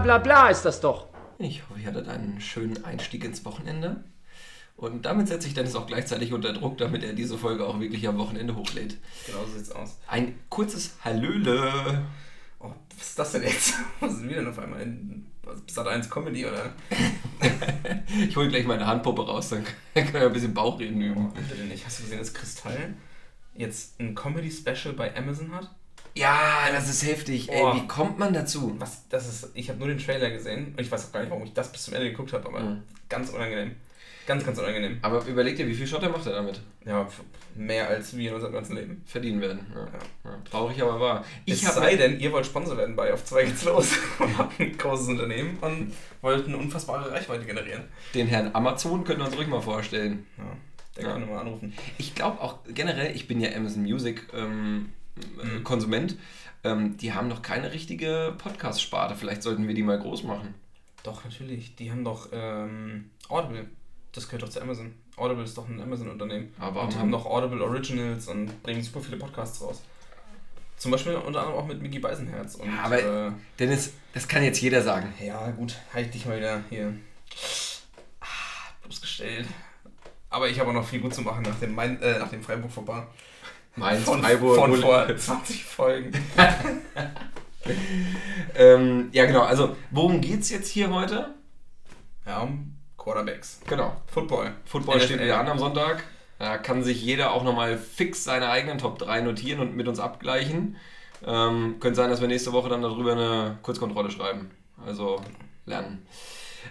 bla bla bla ist das doch. Ich hoffe, ihr hattet einen schönen Einstieg ins Wochenende. Und damit setze ich Dennis auch gleichzeitig unter Druck, damit er diese Folge auch wirklich am Wochenende hochlädt. Genau so sieht's aus. Ein kurzes Hallöle. Oh, was ist das denn jetzt? Was ist denn wieder auf einmal? In, was, Sat 1 Comedy oder? ich hole gleich meine Handpuppe raus, dann können wir ein bisschen Bauchreden üben. Oh, bitte nicht. Hast du gesehen, dass Kristall jetzt ein Comedy-Special bei Amazon hat? Ja, das ist heftig. Ey, Oh. wie kommt man dazu? Was, das ist, ich habe nur den Trailer gesehen und ich weiß auch gar nicht, warum ich das bis zum Ende geguckt habe, aber Mhm. ganz unangenehm. Ganz, ganz unangenehm. Aber überleg dir, wie viel Schotter macht er damit? Ja, mehr als wir in unserem ganzen Leben. Verdienen werden. Ja. Ja. Traurig, aber wahr. es hab- sei denn, ihr wollt Sponsor werden bei Auf 2 geht's los und habt ein großes Unternehmen und wollt eine unfassbare Reichweite generieren. Den Herrn Amazon können wir uns ruhig mal vorstellen. Ja, der Ja. kann mal anrufen. Ich glaube auch generell, ich bin ja Amazon Music ähm, äh, Mhm. Konsument. Ähm, die haben noch keine richtige Podcast-Sparte. Vielleicht sollten wir die mal groß machen. Doch, natürlich. Die haben doch ähm, Audible. Das gehört doch zu Amazon. Audible ist doch ein Amazon-Unternehmen. Aber Und warum die haben noch Audible Originals und bringen super viele Podcasts raus. Zum Beispiel unter anderem auch mit Mickey Beisenherz. Und, Ja, aber- äh, Dennis, das kann jetzt jeder sagen. ja, gut, halt dich mal wieder hier ah, bloßgestellt. Aber ich habe auch noch viel gut zu machen nach dem, Main, äh, nach dem Freiburg vorbei. Mainz, Von, Freiburg, von vor 20 Folgen. ähm, ja, genau. Also, worum geht's jetzt hier heute? Ja, um Quarterbacks. Genau. Football. Football NFL. steht wieder an am Sonntag. Da kann sich jeder auch nochmal fix seine eigenen Top 3 notieren und mit uns abgleichen. Ähm, könnte sein, dass wir nächste Woche dann darüber eine Kurzkontrolle schreiben. Also lernen.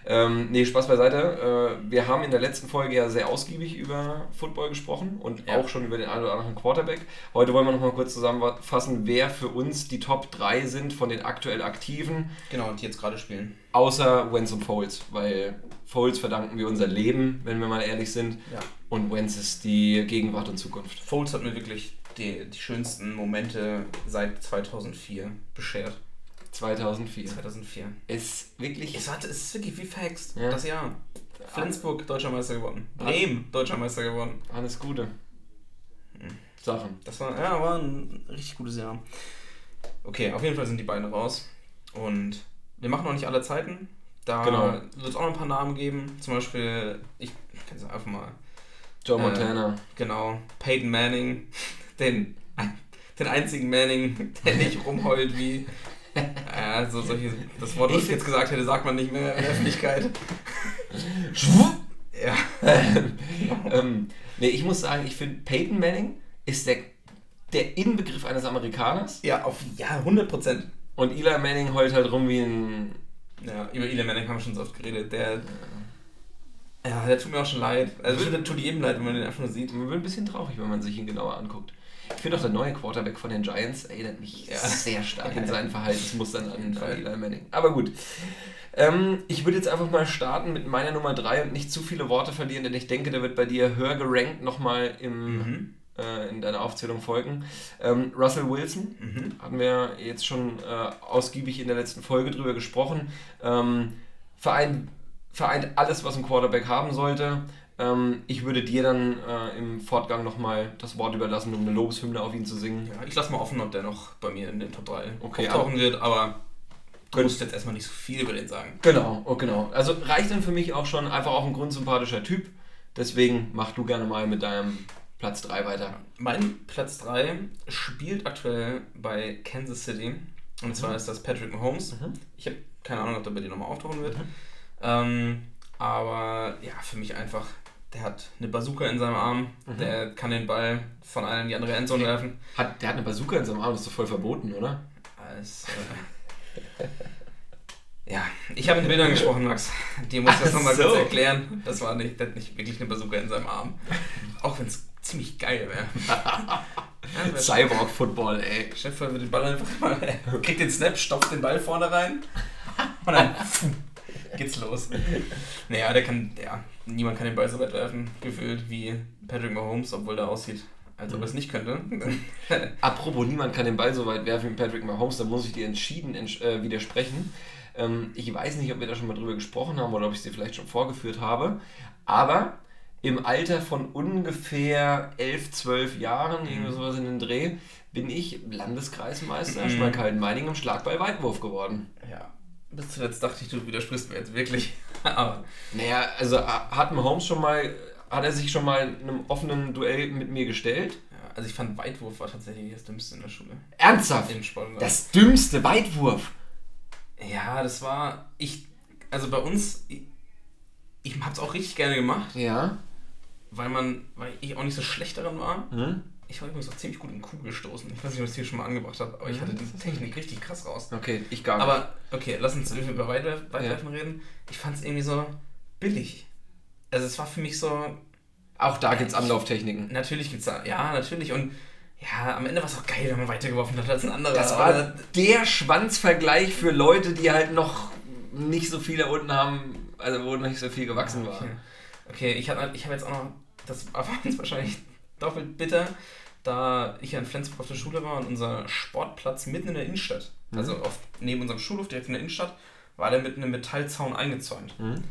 Ähm, nee, Spaß beiseite. Äh, wir haben in der letzten Folge ja sehr ausgiebig über Football gesprochen und Ja. auch schon über den einen oder anderen Quarterback. Heute wollen wir nochmal kurz zusammenfassen, wer für uns die Top 3 sind von den aktuell Aktiven, Genau, die jetzt gerade spielen. außer Wentz und Foles, weil Foles verdanken wir unser Leben, wenn wir mal ehrlich sind. Ja. Und Wentz ist die Gegenwart und Zukunft. Foles hat mir wirklich die, die schönsten Momente seit 2004 beschert. 2004. 2004. Ist wirklich. Es, hat, es ist wirklich wie verhext. Ja. Das Jahr. Flensburg, Deutscher Meister geworden. Bremen, Deutscher Meister geworden. Alles Gute. Sachen. Das war, ja, war ein richtig gutes Jahr. Okay, auf jeden Fall sind die beiden raus. Und wir machen noch nicht alle Zeiten. Da Genau. wird es auch noch ein paar Namen geben. Zum Beispiel, ich kann es einfach mal, Joe Äh, Montana. genau, Peyton Manning. Den, den einzigen Manning, der nicht rumheult wie. Ja, so solche, das Wort, was ich jetzt gesagt hätte, sagt man nicht mehr in der Öffentlichkeit. Ja. ähm, nee, ich muss sagen, ich finde, Peyton Manning ist der, der Inbegriff eines Amerikaners. Ja, auf ja, 100 Prozent. Und Eli Manning heult halt rum wie ein. Ja, über Eli Manning haben wir schon so oft geredet. Der, ja, der tut mir auch schon leid. Also, der tut jedem leid, wenn man den einfach nur sieht. Man wird ein bisschen traurig, wenn man sich ihn genauer anguckt. Ich finde auch der neue Quarterback von den Giants erinnert mich Ja. sehr stark in seinen Verhaltensmustern an, Fall. an Eli Manning. Aber gut. Ähm, ich würde jetzt einfach mal starten mit meiner Nummer 3 und nicht zu viele Worte verlieren, denn ich denke, der wird bei dir höher gerankt nochmal im, Mhm. äh, in deiner Aufzählung folgen. Ähm, Russell Wilson, Mhm. hatten wir jetzt schon äh, ausgiebig in der letzten Folge drüber gesprochen. Ähm, vereint, vereint alles, was ein Quarterback haben sollte. Ähm, ich würde dir dann äh, im Fortgang nochmal das Wort überlassen, um eine Lobeshymne auf ihn zu singen. Ja, ich lasse mal offen, ob der noch bei mir in den Top 3 Okay, auftauchen wird, aber du musst jetzt erstmal nicht so viel über den sagen. Genau, oh, genau. Also reicht dann für mich auch schon einfach auch ein grundsympathischer Typ. Deswegen mach du gerne mal mit deinem Platz 3 weiter. Mein Platz 3 spielt aktuell bei Kansas City. Und zwar ist das Patrick Mahomes. Mhm. Ich habe keine Ahnung, ob der bei dir nochmal auftauchen wird. Ähm, aber ja, für mich einfach, der hat eine Bazooka in seinem Arm. Mhm. Der kann den Ball von einer in die andere Endzone werfen. Hat, der hat eine Bazooka in seinem Arm, das ist doch voll verboten, oder? Als, äh, ja, ich habe mit Bildern gesprochen, Max. Die muss ich das nochmal so. kurz erklären. Das war nicht, der hat nicht wirklich eine Bazooka in seinem Arm. Auch wenn es ziemlich geil wäre. ja, Cyborg Football, ey. Chef würde den Ball einfach mal, kriegt den Snap, stopft den Ball vorne rein und dann geht's los. Naja, der kann, ja, niemand kann den Ball so weit werfen, gefühlt, wie Patrick Mahomes, obwohl der aussieht, als ob er es nicht könnte. Apropos, niemand kann den Ball so weit werfen wie Patrick Mahomes, da muss ich dir entschieden entsch äh, widersprechen. Ähm, ich weiß nicht, ob wir da schon mal drüber gesprochen haben oder ob ich es dir vielleicht schon vorgeführt habe, aber im Alter von ungefähr 11, 12 Jahren, irgendwie sowas in den Dreh, bin ich Landeskreismeister Mhm. Schmalkalden-Meiningen im Schlagball-Weitwurf geworden. ja. Bis zuletzt dachte ich, du widersprichst mir jetzt wirklich. Aber Naja, also hat Mahomes schon mal, hat er sich schon mal einem offenen Duell mit mir gestellt? ja, also ich fand Weitwurf war tatsächlich das Dümmste in der Schule. Ernsthaft? Im Sport. Das dümmste Weitwurf. Ja, das war. Ich. Also bei uns. Ich, ich hab's auch richtig gerne gemacht, Ja. weil man. Weil ich auch nicht so schlecht daran war. Hm? Ich war übrigens auch ziemlich gut im Kugelstoßen. Ich weiß nicht, ob ich das hier schon mal angebracht habe, aber ich hatte das die ist Technik richtig krass raus. Okay, ich gar nicht. Aber, okay, lass uns über Weitwerf, Weitwerfen reden. Ich fand es irgendwie so billig. Also es war für mich so, auch da gibt's Anlauftechniken. natürlich gibt's da, ja, natürlich. Und ja, am Ende war es auch geil, wenn man weitergeworfen hat als ein anderer. Das war der Schwanzvergleich für Leute, die halt noch nicht so viel da unten haben, also wo noch nicht so viel gewachsen war. Okay, okay ich habe ich hab jetzt auch noch, das war uns wahrscheinlich doppelt bitter, da ich ja in Flensburg auf der Schule war und unser Sportplatz mitten in der Innenstadt, Mhm. also auf, neben unserem Schulhof direkt in der Innenstadt, war der mit einem Metallzaun eingezäunt. Hm?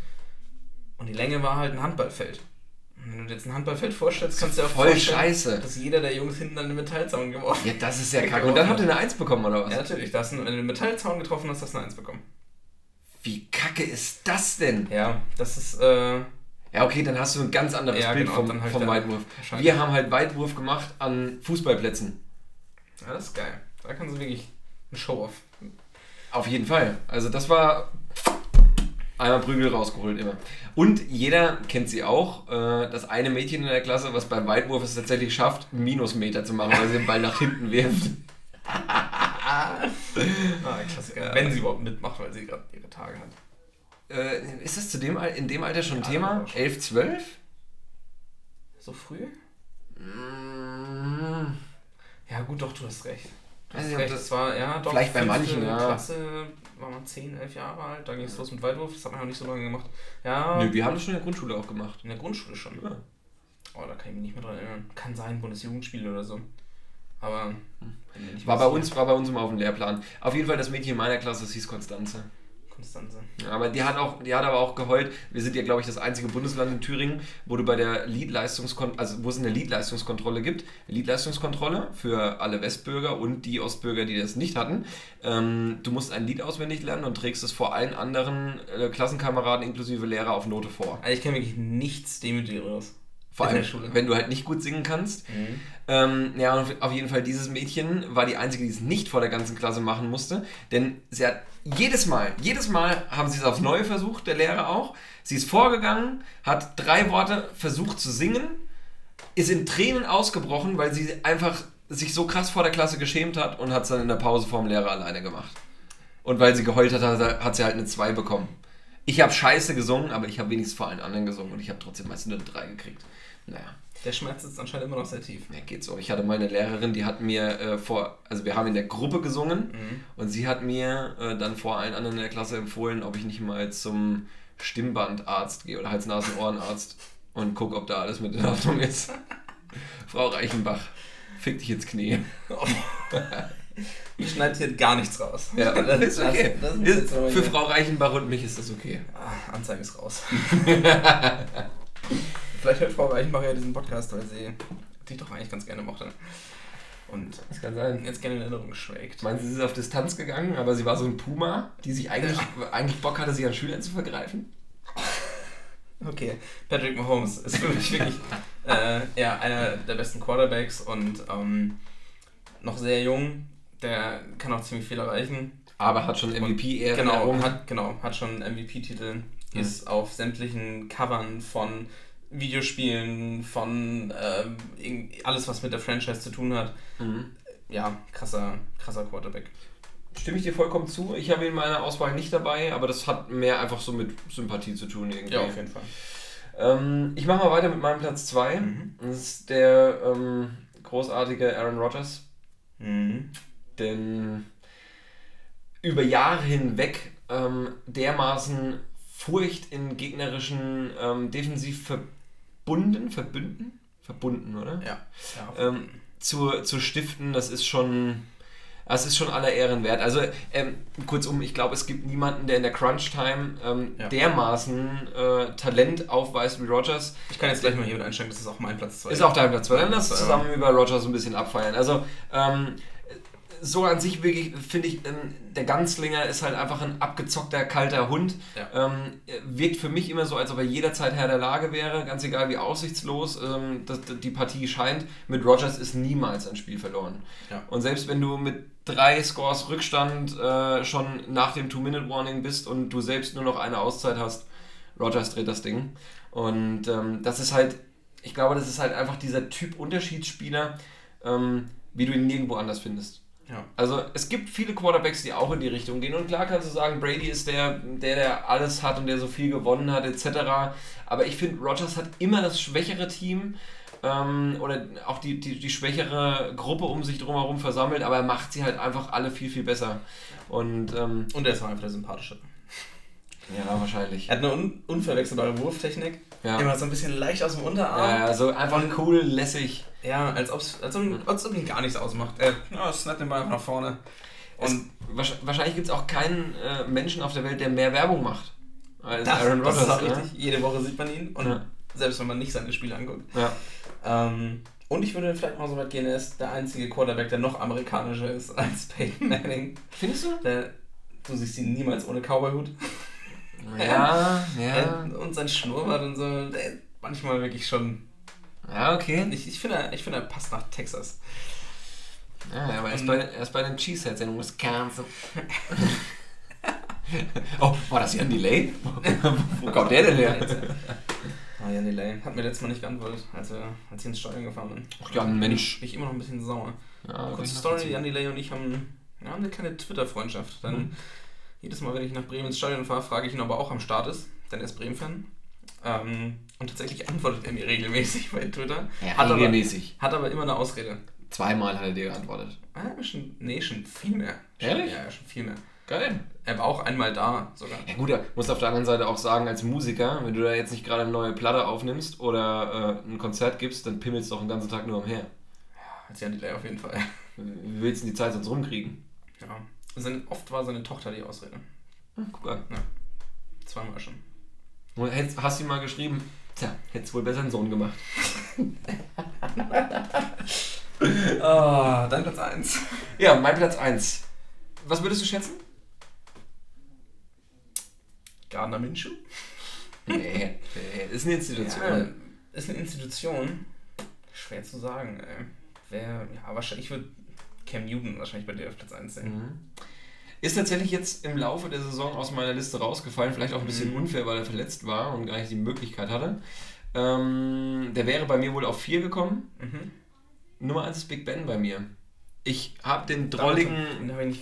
Und die Länge war halt ein Handballfeld. Und wenn du dir jetzt ein Handballfeld vorstellst, kannst du dir auch Voll vorstellen, scheiße. dass jeder der Jungs hinten an den Metallzaun geworfen Ja, das ist ja kacke. Und dann habt ihr eine Eins bekommen, oder was? Ja, natürlich. Da hast du, wenn du den Metallzaun getroffen hast, hast du eine Eins bekommen. Wie kacke ist das denn? Ja, das ist, äh, Ja, okay, dann hast du ein ganz anderes Ja, Bild genau, vom, vom Weitwurf. Wir haben halt Weitwurf gemacht an Fußballplätzen. ja, das ist geil. Da kannst du wirklich ein Show-Off. Auf jeden Fall. Also das war einmal Prügel rausgeholt immer. Und jeder kennt sie auch. Äh, das eine Mädchen in der Klasse, was beim Weitwurf es tatsächlich schafft, einen Minusmeter zu machen, weil sie den Ball nach hinten wirft. Ah, Klassiker. Wenn sie überhaupt mitmacht, weil sie gerade ihre Tage hat. Äh, ist das zu dem, Al- in dem Alter schon ein Ja, Thema? das war schon. 11, 12? So früh? Mm, Ja, gut, doch, du hast recht. Du hast recht, das- war, ja, doch. vielleicht bei manchen, ja. Klasse war man 10, 11 Jahre alt, da ging es los mit Weitwurf, das hat man noch nicht so lange gemacht. Ja, Nö, wir haben das schon in der Grundschule auch gemacht. in der Grundschule schon. Ja. Oh, da kann ich mich nicht mehr dran erinnern. Kann sein, Bundesjugendspiele oder so. Aber. nicht War bei uns, war bei uns immer auf dem Lehrplan. Auf jeden Fall das Mädchen in meiner Klasse, das hieß Konstanze. Konstanze. Ja, aber die hat auch, die hat aber auch geheult. Wir sind ja, glaube ich, das einzige Bundesland in Thüringen, wo du bei der Liedleistungskontrolle, also wo es eine Liedleistungskontrolle gibt. Liedleistungskontrolle für alle Westbürger und die Ostbürger, die das nicht hatten. Ähm, du musst ein Lied auswendig lernen und trägst es vor allen anderen äh, Klassenkameraden inklusive Lehrer auf Note vor. Also ich kenne wirklich nichts Demütigeres. Vor allem, wenn du halt nicht gut singen kannst. Ähm, ja, und auf jeden Fall, dieses Mädchen war die einzige, die es nicht vor der ganzen Klasse machen musste. Denn sie hat jedes Mal, jedes Mal haben sie es aufs Neue versucht, der Lehrer auch. Sie ist vorgegangen, hat drei Worte versucht zu singen, ist in Tränen ausgebrochen, weil sie einfach sich so krass vor der Klasse geschämt hat und hat es dann in der Pause vorm Lehrer alleine gemacht. Und weil sie geheult hat, hat hat sie halt eine 2 bekommen. Ich habe scheiße gesungen, aber ich habe wenigstens vor allen anderen gesungen und ich habe trotzdem meistens eine 3 gekriegt. Naja. Der Schmerz sitzt anscheinend immer noch sehr tief. Ja, geht so. Ich hatte meine Lehrerin, die hat mir äh, vor, also wir haben in der Gruppe gesungen Mhm. und sie hat mir äh, dann vor allen anderen in der Klasse empfohlen, ob ich nicht mal zum Stimmbandarzt gehe oder Hals-Nasen-Ohrenarzt und gucke, ob da alles mit in Ordnung ist. Frau Reichenbach, fick dich ins Knie. Ich schneide hier gar nichts raus. Ja, das ist okay. Das, das ist Für hier- Frau Reichenbach und mich ist das okay. Ah, Anzeige ist raus. Vielleicht hört Frau Reichenbach ja diesen Podcast, weil sie dich doch eigentlich ganz gerne mochte. Und Das kann sein. jetzt gerne in Erinnerung schwelgt. Ich meine, sie ist auf Distanz gegangen, aber sie war so ein Puma, die sich eigentlich, eigentlich Bock hatte, sich an Schülern zu vergreifen. Okay, Patrick Mahomes ist für mich wirklich äh, ja, einer der besten Quarterbacks und ähm, noch sehr jung. Der kann auch ziemlich viel erreichen. Aber hat schon MVP-Ehre Genau, errungen. hat, genau, hat schon MVP-Titel, Mhm. ist auf sämtlichen Covern von Videospielen, von irgend- alles, was mit der Franchise zu tun hat. Mhm. Ja, krasser, krasser Quarterback. Stimme ich dir vollkommen zu. Ich habe ihn in meiner Auswahl nicht dabei, aber das hat mehr einfach so mit Sympathie zu tun irgendwie. Ja, auf jeden Fall. Ähm, ich mache mal weiter mit meinem Platz 2. Mhm. Das ist der ähm, großartige Aaron Rodgers. Mhm. Denn über Jahre hinweg ähm, dermaßen Furcht in gegnerischen ähm, defensiv verbunden, verbünden, verbunden, oder? Ja. ja Ähm, zu, zu stiften, das ist schon, das ist schon aller Ehren wert. Also ähm, kurzum, ich glaube, es gibt niemanden, der in der Crunch-Time ähm, Ja. dermaßen äh, Talent aufweist wie Rogers. ich kann jetzt gleich mal hier mit einsteigen, das ist auch mein Platz 2. Ist auch dein Platz 2. Dann lass zusammen über Rogers ein bisschen abfeiern. Also, ähm, so an sich wirklich, finde ich, ähm, der Ganzlinger ist halt einfach ein abgezockter, kalter Hund. Ja. Ähm, wirkt für mich immer so, als ob er jederzeit Herr der Lage wäre, ganz egal wie aussichtslos ähm, das, die Partie scheint. Mit Rogers ist niemals ein Spiel verloren. Ja. Und selbst wenn du mit drei Scores Rückstand äh, schon nach dem Two-Minute-Warning bist und du selbst nur noch eine Auszeit hast, Rogers dreht das Ding. Und ähm, das ist halt, ich glaube, das ist halt einfach dieser Typ Unterschiedsspieler, ähm, wie du ihn nirgendwo anders findest. Ja. Also es gibt viele Quarterbacks, die auch in die Richtung gehen. Und klar kannst du sagen, Brady ist der, der, der alles hat und der so viel gewonnen hat, etc. Aber ich finde, Rogers hat immer das schwächere Team ähm, oder auch die, die, die schwächere Gruppe um sich drumherum versammelt, aber er macht sie halt einfach alle viel, viel besser. Und, ähm, und er ist auch einfach der sympathische. Ja, wahrscheinlich. Er hat eine un unverwechselbare Wurftechnik. Ja. Immer so ein bisschen leicht aus dem Unterarm. Ja, so einfach cool, lässig. Ja, als, ob's, als, ob, als ob ihn gar nichts ausmacht. Er ja, snappt den Ball einfach nach vorne. Und es, wahrscheinlich gibt es auch keinen äh, Menschen auf der Welt, der mehr Werbung macht als das, Aaron Rodgers. Das ist auch richtig. Jede Woche sieht man ihn. Und ja. selbst wenn man nicht seine Spiele anguckt. Ja. Ähm, und ich würde vielleicht mal so weit gehen, er ist der einzige Quarterback, der noch amerikanischer ist als Peyton Manning. Findest du? Der, du siehst ihn niemals ohne Cowboyhut. Ja, ja. Und sein Schnurrbart und so, der manchmal wirklich schon. Ja, okay. Ich, ich finde, ich find, er passt nach Texas. Ja, aber er ist, bei, er ist bei den Cheeseheads in Wisconsin. oh, war das Jan Delay? Wo kommt der denn her? Ah, Jan Delay. Hat mir letztes Mal nicht geantwortet, als, wir, als ich ins Stadion gefahren bin. Ach ja, Mensch. Bin ich immer noch ein bisschen sauer. Ja, Kurze Story, Jan Delay und ich haben, ja, haben eine kleine Twitter-Freundschaft. Dann mhm. Jedes Mal, wenn ich nach Bremen ins Stadion fahre, frage ich ihn, ob er auch am Start ist, denn er ist Bremen-Fan. Ähm, und tatsächlich antwortet er mir regelmäßig bei Twitter. Ja, hat regelmäßig. Aber, hat aber immer eine Ausrede. Zweimal hat er dir geantwortet. Ah, schon, nee, schon viel mehr. Ehrlich? Ja, schon viel mehr. Geil. Er war auch einmal da sogar. Ja gut, er muss auf der anderen Seite auch sagen, als Musiker, wenn du da jetzt nicht gerade eine neue Platte aufnimmst oder äh, ein Konzert gibst, dann pimmelst du doch den ganzen Tag nur umher. Ja, als Jan Delay auf jeden Fall. Wie willst du die Zeit sonst rumkriegen? Ja. Seine, oft war seine Tochter die Ausrede. Hm, guck an. Ja. Zweimal schon. Und hast du ihm mal geschrieben, tja, hättest wohl besser einen Sohn gemacht. oh, dein Platz 1. Ja, mein Platz 1. Was würdest du schätzen? Gardner Minshew? Nee, nee, ist eine Institution. Ja, ist eine Institution. Schwer zu sagen, ey. Wer, ja, wahrscheinlich wird Cam Newton wahrscheinlich bei dir auf Platz 1 sein. Mhm. Ist tatsächlich jetzt im Laufe der Saison aus meiner Liste rausgefallen, vielleicht auch ein bisschen mhm. unfair, weil er verletzt war und gar nicht die Möglichkeit hatte. Ähm, der wäre bei mir wohl auf 4 gekommen. Mhm. Nummer 1 ist Big Ben bei mir. Ich habe den drolligen,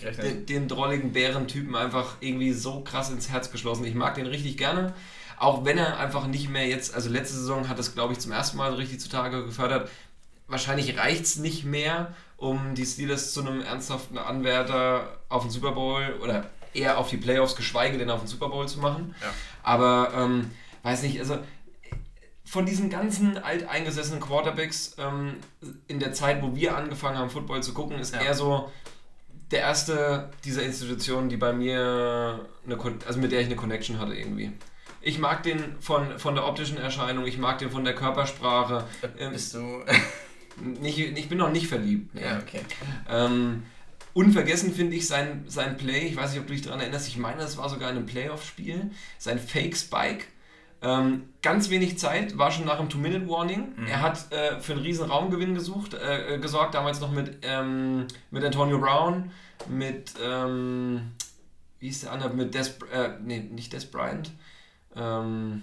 hab den, den drolligen Bärentypen einfach irgendwie so krass ins Herz geschlossen. Ich mag den richtig gerne. Auch wenn er einfach nicht mehr jetzt, also letzte Saison hat es, glaube ich, zum ersten Mal richtig zutage gefördert. Wahrscheinlich reicht es nicht mehr, um die Steelers zu einem ernsthaften Anwärter auf den Super Bowl oder eher auf die Playoffs, geschweige denn auf den Super Bowl zu machen. Ja. Aber ähm, weiß nicht, also von diesen ganzen alteingesessenen Quarterbacks ähm, in der Zeit, wo wir angefangen haben, Football zu gucken, ist ja. er so der erste dieser Institutionen, die bei mir eine, also mit der ich eine Connection hatte irgendwie. Ich mag den von, von der optischen Erscheinung, ich mag den von der Körpersprache. Ähm, Bist du nicht, ich bin noch nicht verliebt. Ja, okay. Ähm, unvergessen finde ich sein, sein Play, ich weiß nicht, ob du dich daran erinnerst, ich meine, das war sogar in einem Playoff-Spiel, sein Fake-Spike. Ähm, ganz wenig Zeit, war schon nach dem Two-Minute-Warning. Mhm. Er hat äh, für einen riesen Raumgewinn gesucht, äh, gesorgt, damals noch mit, ähm, mit Antonio Brown, mit, ähm, wie hieß der andere, mit Des, äh, nee, nicht Des Bryant. Ähm,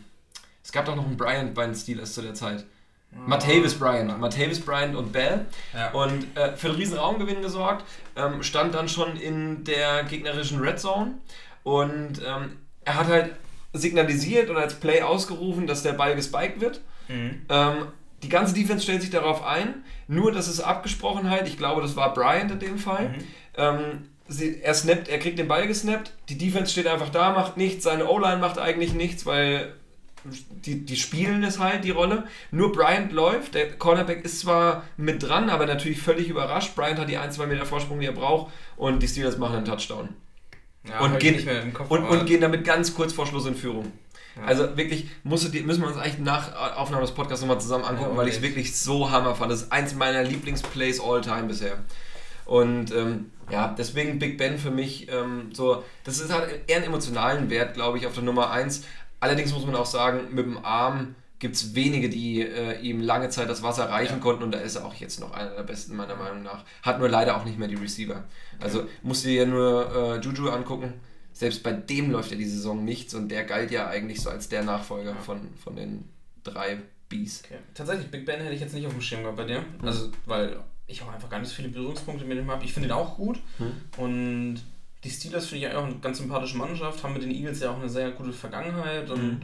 es gab doch noch einen Bryant bei den Steelers zu der Zeit. Martavis Bryant, Martavis Bryant und Bell. Ja. Und äh, für einen riesen Raumgewinn gesorgt, ähm, stand dann schon in der gegnerischen Red Zone und ähm, er hat halt signalisiert oder als Play ausgerufen, dass der Ball gespiked wird. Mhm. Ähm, die ganze Defense stellt sich darauf ein, nur dass es abgesprochen halt, ich glaube, das war Bryant in dem Fall. Mhm. Ähm, sie, er snappt, er kriegt den Ball gesnappt, die Defense steht einfach da, macht nichts, seine O-Line macht eigentlich nichts, weil die, die spielen es halt, die Rolle. Nur Bryant läuft. Der Cornerback ist zwar mit dran, aber natürlich völlig überrascht. Bryant hat die ein, zwei Meter Vorsprung, die er braucht. Und die Steelers machen einen Touchdown. Ja, und, gehen, und, und, gehen damit ganz kurz vor Schluss in Führung. Ja. Also wirklich, musst du, müssen wir uns eigentlich nach Aufnahme des Podcasts nochmal zusammen angucken, ja, weil ich es wirklich so hammer fand. Das ist eins meiner Lieblingsplays all time bisher. Und ähm, ja, deswegen Big Ben für mich ähm, so, das ist halt eher einen emotionalen Wert, glaube ich, auf der Nummer 1. Allerdings muss man auch sagen, mit dem Arm gibt es wenige, die äh, ihm lange Zeit das Wasser reichen ja. konnten und da ist er auch jetzt noch einer der besten meiner Meinung nach. Hat nur leider auch nicht mehr die Receiver. Also musst du dir nur äh, Juju angucken. Selbst bei dem läuft ja die Saison nichts und der galt ja eigentlich so als der Nachfolger von, von den drei Bs. Okay. Tatsächlich, Big Ben hätte ich jetzt nicht auf dem Schirm gehabt bei dir. Mhm. Also, weil ich auch einfach gar nicht so viele Berührungspunkte mit ihm habe. Ich finde ihn auch gut mhm. und die Steelers finde ich auch eine ganz sympathische Mannschaft, haben mit den Eagles ja auch eine sehr gute Vergangenheit und mhm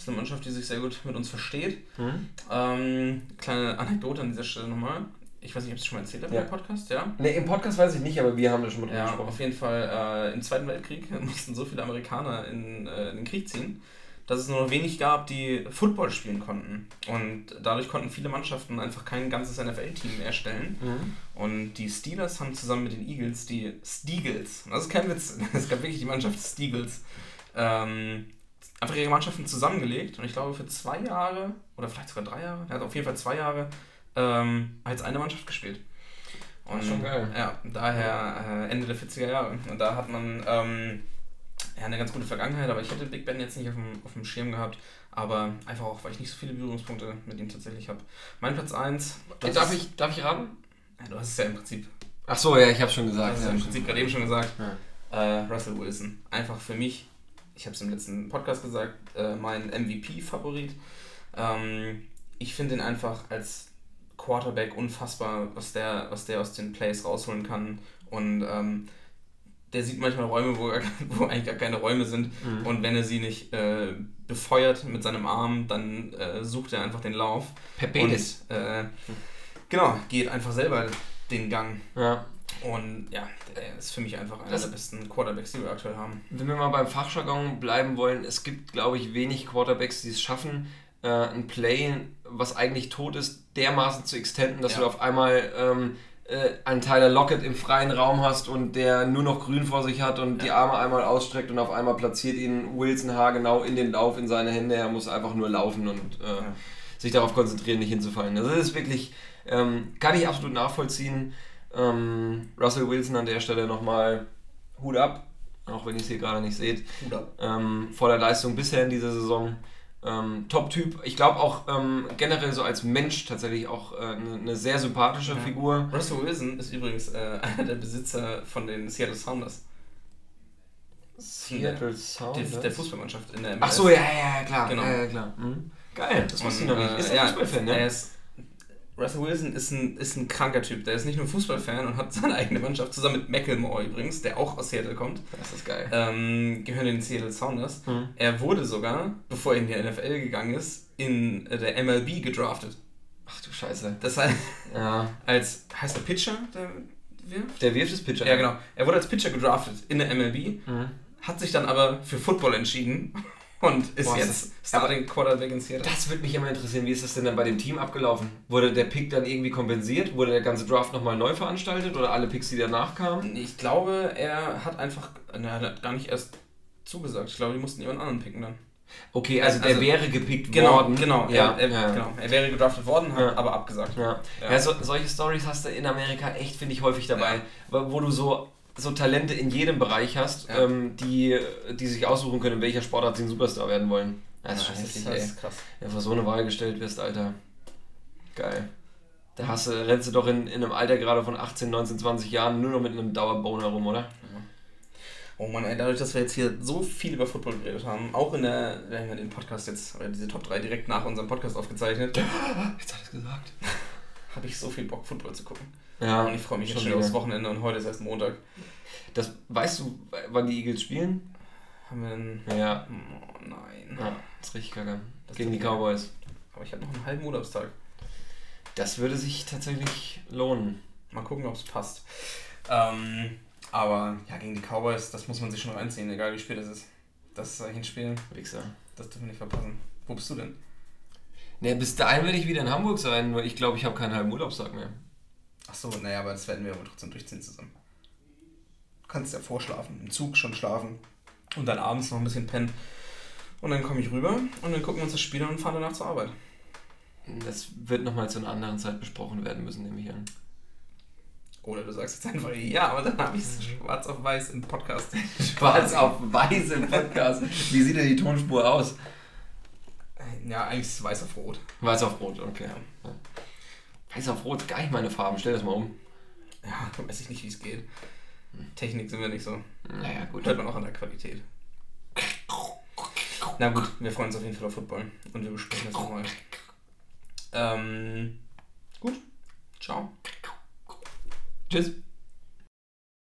ist eine Mannschaft, die sich sehr gut mit uns versteht. Mhm. Ähm, kleine Anekdote an dieser Stelle nochmal. Ich weiß nicht, ob ich es schon mal erzählt habe ja. im Podcast, ja? Ne, im Podcast weiß ich nicht, aber wir haben da schon mal ja, gesprochen. Auf jeden Fall, äh, im Zweiten Weltkrieg mussten so viele Amerikaner in, äh, in den Krieg ziehen, dass es nur noch wenig gab, die Football spielen konnten. Und dadurch konnten viele Mannschaften einfach kein ganzes NFL-Team erstellen. Mhm. Und die Steelers haben zusammen mit den Eagles die Steagles, das ist kein Witz, es gab wirklich die Mannschaft Steagles, ähm, einfach ihre Mannschaften zusammengelegt und ich glaube für zwei Jahre oder vielleicht sogar drei Jahre, er hat auf jeden Fall zwei Jahre ähm, als eine Mannschaft gespielt. Und, schon geil. Ja, daher äh, Ende der 40er Jahre. Und da hat man ähm, ja, eine ganz gute Vergangenheit, aber ich hätte Big Ben jetzt nicht auf dem, auf dem Schirm gehabt. Aber einfach auch, weil ich nicht so viele Berührungspunkte mit ihm tatsächlich habe. Mein Platz 1. Darf ich, darf ich raten? Ja, du hast es ja im Prinzip. Ach so, ja, ich habe schon gesagt. Du hast ja, im Prinzip gerade eben schon gesagt. Ja. Äh, Russell Wilson. Einfach für mich ich habe es im letzten Podcast gesagt, äh, mein MVP-Favorit. Ähm, ich finde ihn einfach als Quarterback unfassbar, was der, was der aus den Plays rausholen kann. Und ähm, der sieht manchmal Räume, wo, wo eigentlich gar keine Räume sind. Mhm. Und wenn er sie nicht äh, befeuert mit seinem Arm, dann äh, sucht er einfach den Lauf. Perpedes. Und, äh, genau, geht einfach selber den Gang. Ja. Und ja, der ist für mich einfach einer das, der besten Quarterbacks, die wir aktuell haben. Wenn wir mal beim Fachjargon bleiben wollen, es gibt, glaube ich, wenig Quarterbacks, die es schaffen, äh, ein Play, was eigentlich tot ist, dermaßen zu extenden, dass ja. du auf einmal ähm, äh, einen Tyler Lockett im freien Raum hast und der nur noch grün vor sich hat und ja. die Arme einmal ausstreckt und auf einmal platziert ihn Wilson Haar genau in den Lauf in seine Hände. Er muss einfach nur laufen und äh, ja. sich darauf konzentrieren, nicht hinzufallen. Also das ist wirklich, ähm, kann ich absolut nachvollziehen. Ähm, Russell Wilson an der Stelle nochmal Hut ab, auch wenn ihr es hier gerade nicht seht. Hut ab. Ähm, voller Leistung bisher in dieser Saison. Ähm, Top-Typ. Ich glaube auch ähm, generell so als Mensch tatsächlich auch äh, eine, eine sehr sympathische ja. Figur. Russell Wilson ist übrigens äh, einer der Besitzer von den Seattle Sounders. Seattle Sounders? Der, der Fußballmannschaft in der MLS. Ach so, ja, ja, ja, klar. Genau. Ja, ja, klar. Mhm. Geil, das wusste ich noch nicht. Ist er äh, Fußballfan, ne? Er ist Russell Wilson ist ein, ist ein kranker Typ. Der ist nicht nur Fußballfan und hat seine eigene Mannschaft, zusammen mit Macklemore übrigens, der auch aus Seattle kommt. Das ist geil. Ähm, gehören in den Seattle Sounders. Mhm. Er wurde sogar, bevor er in die NFL gegangen ist, in der MLB gedraftet. Ach du Scheiße. Das heißt, ja. als, heißt der Pitcher, der wirft? Der wirft das Pitcher. Ja, genau. Er wurde als Pitcher gedraftet in der MLB, mhm. hat sich dann aber für Football entschieden und ist Boah, jetzt Starting Quarterback in Seattle. Das würde mich immer interessieren. Wie ist das denn dann bei dem Team abgelaufen? Wurde der Pick dann irgendwie kompensiert? Wurde der ganze Draft nochmal neu veranstaltet oder alle Picks, die danach kamen? Ich glaube, er hat einfach, er hat gar nicht erst zugesagt. Ich glaube, die mussten jemand anderen picken dann. Okay, also, also der wäre gepickt genau, worden. Genau, ja, er, ja. genau. Er wäre gedraftet worden, hat ja. aber abgesagt. Ja, ja. so, solche Stories hast du in Amerika echt, finde ich, häufig dabei, wo du so so Talente in jedem Bereich hast, ja. ähm, die, die sich aussuchen können, in welcher Sportart sie ein Superstar werden wollen. Das ist ja, schon heftig, ey. krass. Wenn du vor so eine Wahl gestellt wirst, Alter. Geil. Da hast du, rennst du doch in, in einem Alter gerade von 18, 19, 20 Jahren nur noch mit einem Dauerboner rum, oder? Oh Mann, ey, dadurch, dass wir jetzt hier so viel über Football geredet haben, auch in der, wir haben ja den Podcast jetzt, oder diese Top 3 direkt nach unserem Podcast aufgezeichnet. Jetzt hat es gesagt. Habe ich so viel Bock, Football zu gucken. Ja. Und ich freue mich schon aufs Wochenende und heute ist erst Montag. Das, weißt du, wann die Eagles spielen? Haben wir einen. Ja. Oh nein. Ja, das ist richtig kacke. Das Gegen die Cowboys. Aber ich habe noch einen halben Urlaubstag. Das würde sich tatsächlich lohnen. Mal gucken, ob es passt. Ähm, aber ja, gegen die Cowboys, das muss man sich schon reinziehen, egal wie spät es ist. Das ist eigentlich ein Spiel. Wichser. Das dürfen wir nicht verpassen. Wo bist du denn? Ne, bis dahin werde ich wieder in Hamburg sein, weil ich glaube, ich habe keinen halben Urlaubstag mehr. Ach so, naja, aber das werden wir aber trotzdem durchziehen zusammen. Du kannst ja vorschlafen, im Zug schon schlafen und dann abends noch ein bisschen pennen. Und dann komme ich rüber und dann gucken wir uns das Spiel an und fahren danach zur Arbeit. Das wird nochmal zu einer anderen Zeit besprochen werden müssen, nehme ich an. Oder du sagst jetzt einfach ja, und dann habe ich es schwarz auf weiß im Podcast. Schwarz auf weiß im Podcast. Wie sieht denn die Tonspur aus? Ja, eigentlich ist es weiß auf rot. Weiß auf rot, okay. Ja. Weiß auf rot, gar nicht meine Farben. Stell das mal um. Ja, da weiß ich nicht, wie es geht. Technik sind wir nicht so. Naja, gut. Hört man auch an der Qualität. Na gut, wir freuen uns auf jeden Fall auf Football. Und wir besprechen das nochmal. Ähm, gut. Ciao. Tschüss.